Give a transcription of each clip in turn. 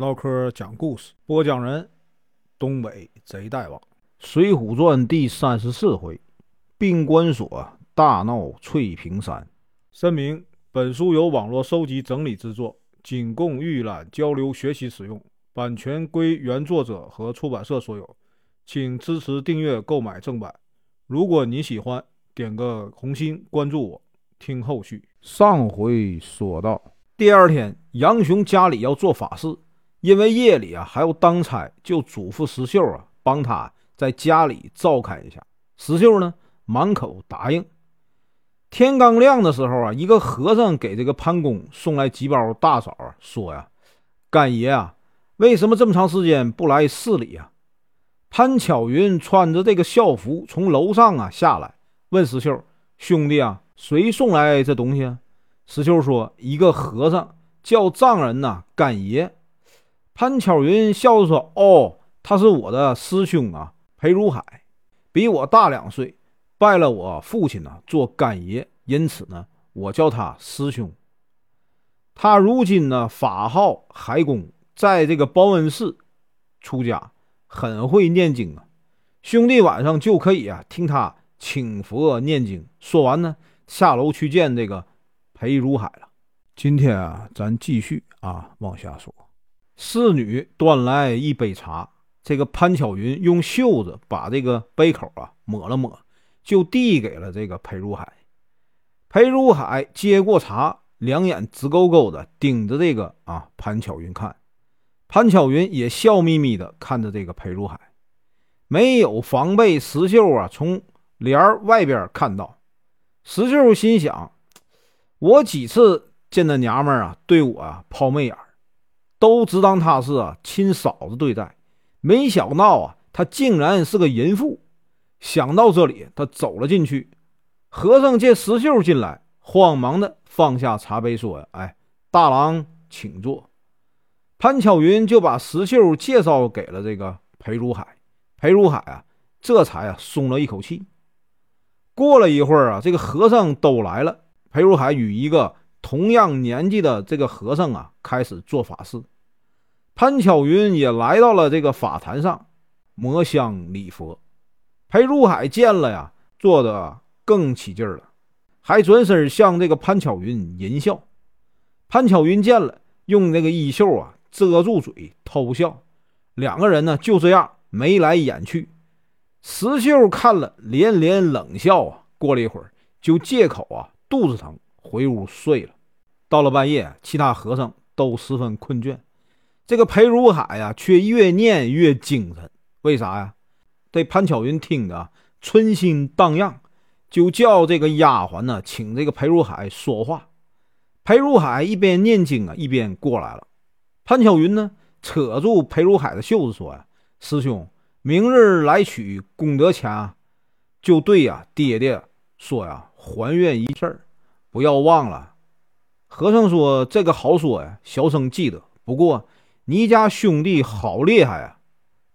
唠嗑讲故事，播讲人：东北贼大王，《水浒传》第三十四回：并关所大闹翠屏山。声明：本书由网络收集整理制作，仅供预览、交流、学习使用，版权归原作者和出版社所有，请支持订阅、购买正版。如果你喜欢，点个红心，关注我，听后续。上回说到，第二天，杨雄家里要做法事。因为夜里啊还要当差，就嘱咐石秀啊帮他在家里照看一下。石秀呢满口答应。天刚亮的时候啊，一个和尚给这个潘公送来几包大枣，说呀：“干爷啊，为什么这么长时间不来寺里呀？”潘巧云穿着这个校服从楼上啊下来，问石秀：“兄弟啊，谁送来这东西？”啊？”石秀说：“一个和尚叫丈人呐，干爷。”潘巧云笑着说：“哦，他是我的师兄啊，裴如海，比我大两岁，拜了我父亲呢做干爷，因此呢，我叫他师兄。他如今呢，法号海公，在这个报恩寺出家，很会念经啊。兄弟晚上就可以啊听他请佛念经。说完呢，下楼去见这个裴如海了。今天啊，咱继续啊往下说。”侍女端来一杯茶，这个潘巧云用袖子把这个杯口啊抹了抹，就递给了这个裴如海。裴如海接过茶，两眼直勾勾的盯着这个啊潘巧云看。潘巧云也笑眯眯的看着这个裴如海，没有防备。石秀啊从帘儿外边看到，石秀心想：我几次见那娘们啊对我啊抛媚眼。都只当她是啊亲嫂子对待，没想到啊她竟然是个淫妇。想到这里，他走了进去。和尚见石秀进来，慌忙的放下茶杯，说：“呀哎，大郎请坐。”潘巧云就把石秀介绍给了这个裴如海。裴如海啊，这才啊松了一口气。过了一会儿啊，这个和尚都来了。裴如海与一个同样年纪的这个和尚啊，开始做法事。潘巧云也来到了这个法坛上，摩香礼佛。裴如海见了呀，坐得更起劲了，还转身向这个潘巧云淫笑。潘巧云见了，用那个衣袖啊遮住嘴偷笑。两个人呢就这样眉来眼去。石秀看了连连冷笑啊。过了一会儿，就借口啊肚子疼回屋睡了。到了半夜，其他和尚都十分困倦。这个裴如海呀，却越念越精神。为啥呀？这潘巧云听得春心荡漾，就叫这个丫鬟呢，请这个裴如海说话。裴如海一边念经啊，一边过来了。潘巧云呢，扯住裴如海的袖子说：“呀，师兄，明日来取功德钱，就对呀，爹爹说呀，还愿一事儿不要忘了。”和尚说：“这个好说呀，小生记得。不过。”你家兄弟好厉害啊！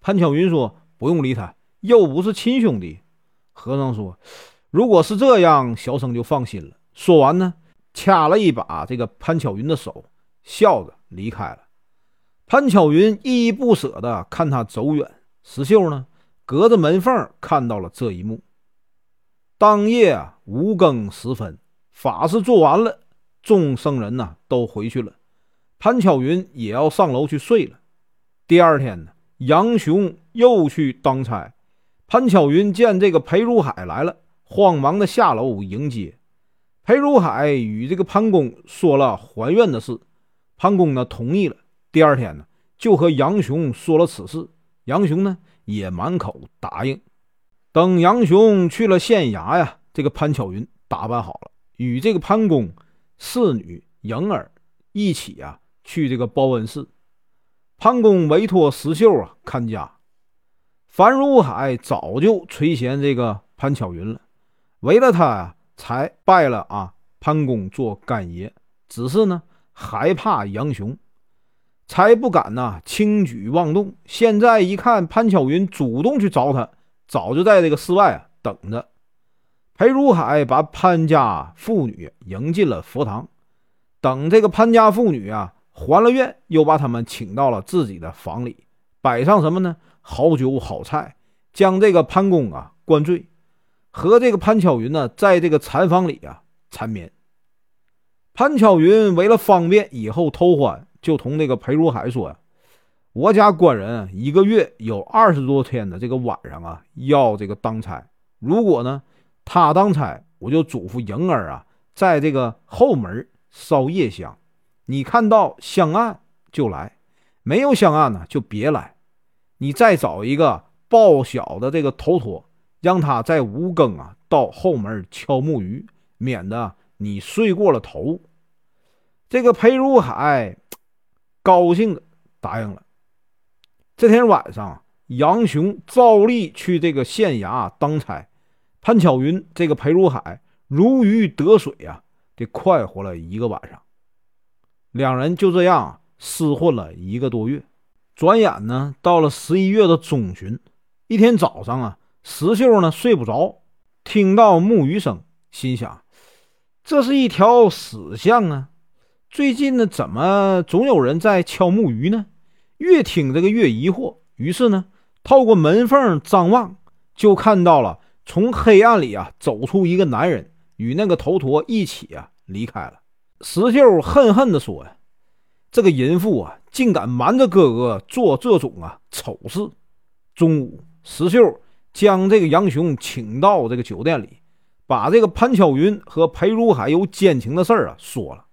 潘巧云说：“不用理他，又不是亲兄弟。”和尚说：“如果是这样，小生就放心了。”说完呢，掐了一把这个潘巧云的手，笑着离开了。潘巧云依依不舍地看他走远。石秀呢，隔着门缝看到了这一幕。当夜啊，五更时分，法事做完了，众僧人呢都回去了。潘巧云也要上楼去睡了。第二天呢，杨雄又去当差。潘巧云见这个裴如海来了，慌忙的下楼迎接。裴如海与这个潘公说了还愿的事，潘公呢同意了。第二天呢，就和杨雄说了此事，杨雄呢也满口答应。等杨雄去了县衙呀，这个潘巧云打扮好了，与这个潘公、侍女莹儿一起呀。去这个报恩寺，潘公委托石秀啊看家。樊如海早就垂涎这个潘巧云了，为了他呀，才拜了啊潘公做干爷。只是呢，害怕杨雄，才不敢呐轻举妄动。现在一看潘巧云主动去找他，早就在这个寺外啊等着。裴如海把潘家妇女迎进了佛堂，等这个潘家妇女啊。还了愿，又把他们请到了自己的房里，摆上什么呢？好酒好菜，将这个潘公啊灌醉，和这个潘巧云呢，在这个禅房里啊缠绵。潘巧云为了方便以后偷欢，就同那个裴如海说呀：“我家官人一个月有二十多天的这个晚上啊，要这个当差。如果呢他当差，我就嘱咐莹儿啊，在这个后门烧夜香。你看到香案就来，没有香案呢就别来。你再找一个报晓的这个头陀，让他在五更啊到后门敲木鱼，免得。”你睡过了头，这个裴如海高兴的答应了。这天晚上，杨雄照例去这个县衙当差，潘巧云这个裴如海如鱼得水啊，得快活了一个晚上。两人就这样厮混了一个多月。转眼呢，到了十一月的中旬，一天早上啊，石秀呢睡不着，听到木鱼声，心想。这是一条死巷啊！最近呢，怎么总有人在敲木鱼呢？越听这个越疑惑。于是呢，透过门缝张望，就看到了从黑暗里啊走出一个男人，与那个头陀一起啊离开了。石秀恨恨地说：“呀，这个淫妇啊，竟敢瞒着哥哥做这种啊丑事！”中午，石秀将这个杨雄请到这个酒店里。把这个潘巧云和裴如海有奸情的事儿啊说了，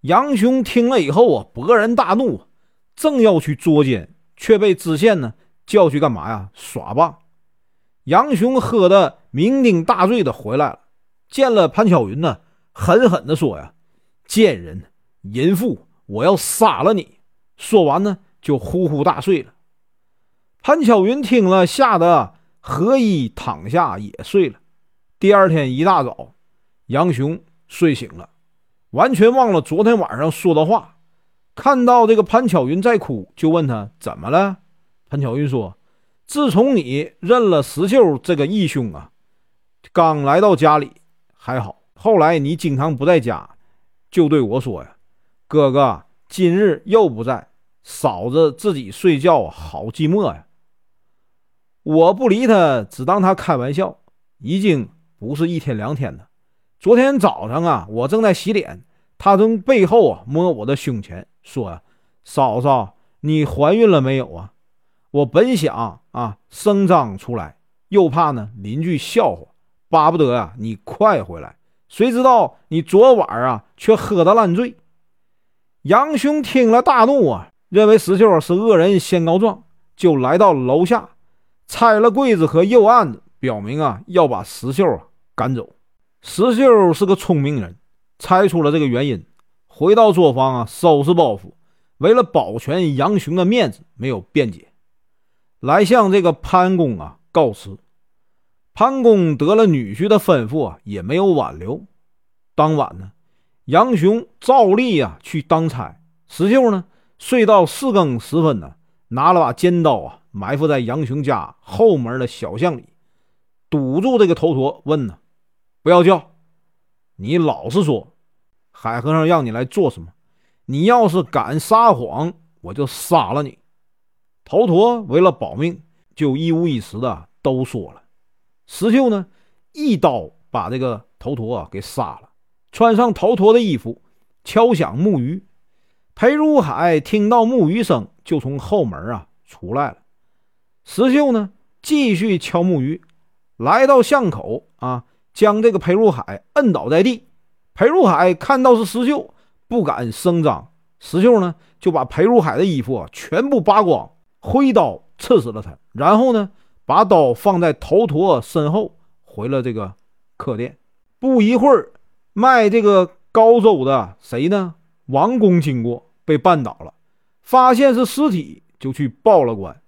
杨雄听了以后啊勃然大怒，正要去捉奸，却被知县呢叫去干嘛呀？耍棒。杨雄喝得酩酊大醉的回来了，见了潘巧云呢，狠狠的说呀：“贱人，淫妇，我要杀了你！”说完呢，就呼呼大睡了。潘巧云听了，吓得合衣躺下也睡了。第二天一大早，杨雄睡醒了，完全忘了昨天晚上说的话。看到这个潘巧云在哭，就问他怎么了。潘巧云说：“自从你认了石秀这个义兄啊，刚来到家里还好，后来你经常不在家，就对我说呀：‘哥哥今日又不在，嫂子自己睡觉好寂寞呀。’我不理他，只当他开玩笑，已经。”不是一天两天了。昨天早上啊，我正在洗脸，他从背后啊摸我的胸前，说：“，嫂嫂，你怀孕了没有啊？”我本想啊声张出来，又怕呢邻居笑话，巴不得啊你快回来。谁知道你昨晚啊却喝得烂醉。杨雄听了大怒啊，认为石秀是恶人先告状，就来到楼下，拆了柜子和右案子。表明啊，要把石秀啊赶走。石秀是个聪明人，猜出了这个原因，回到作坊啊，收拾包袱，为了保全杨雄的面子，没有辩解，来向这个潘公啊告辞。潘公得了女婿的吩咐啊，也没有挽留。当晚呢，杨雄照例啊去当差，石秀呢睡到四更时分呢，拿了把尖刀啊，埋伏在杨雄家后门的小巷里。堵住这个头陀，问呢，不要叫，你老实说，海和尚让你来做什么？你要是敢撒谎，我就杀了你。头陀为了保命，就一五一十的都说了。石秀呢，一刀把这个头陀啊给杀了，穿上头陀的衣服，敲响木鱼。裴如海听到木鱼声，就从后门啊出来了。石秀呢，继续敲木鱼。来到巷口啊，将这个裴如海摁倒在地。裴如海看到是石秀，不敢声张。石秀呢，就把裴如海的衣服啊全部扒光，挥刀刺死了他。然后呢，把刀放在头陀身后，回了这个客店。不一会儿，卖这个高州的谁呢？王公经过，被绊倒了，发现是尸体，就去报了官。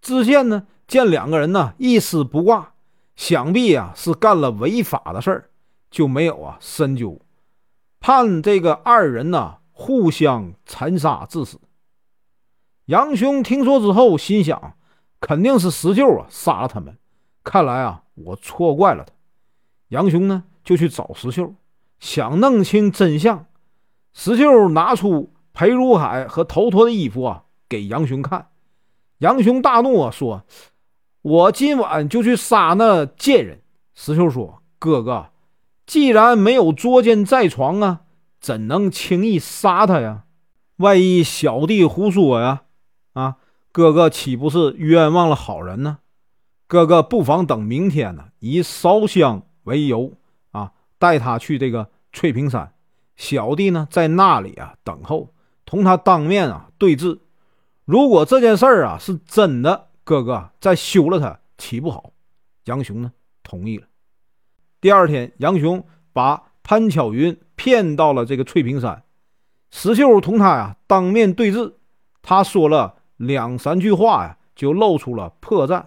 知县呢，见两个人呢一丝不挂。想必啊是干了违法的事儿，就没有啊深究，判这个二人呢互相残杀致死。杨雄听说之后，心想肯定是石秀啊杀了他们，看来啊我错怪了他。杨雄呢就去找石秀，想弄清真相。石秀拿出裴如海和头陀的衣服啊给杨雄看，杨雄大怒啊，说：“我今晚就去杀那贱人。”石秀说：“哥哥，既然没有捉奸在床啊，怎能轻易杀他呀？万一小弟胡说呀，哥哥岂不是冤枉了好人呢？哥哥不妨等明天呢，以烧香为由啊，带他去这个翠屏山。”小弟呢，在那里啊等候，同他当面啊对质。如果这件事儿啊是真的，哥哥再休了他，岂不好？杨雄呢同意了。第二天，杨雄把潘巧云骗到了这个翠屏山，石秀同他呀当面对质。他说了两三句话呀，就露出了破绽，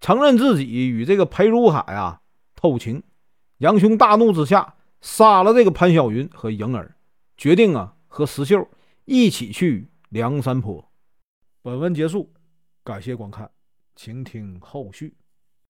承认自己与这个裴如海啊偷情。杨雄大怒之下。杀了这个潘晓云和莹儿，决定啊和石秀一起去梁山坡。本文结束，感谢观看，请听后续。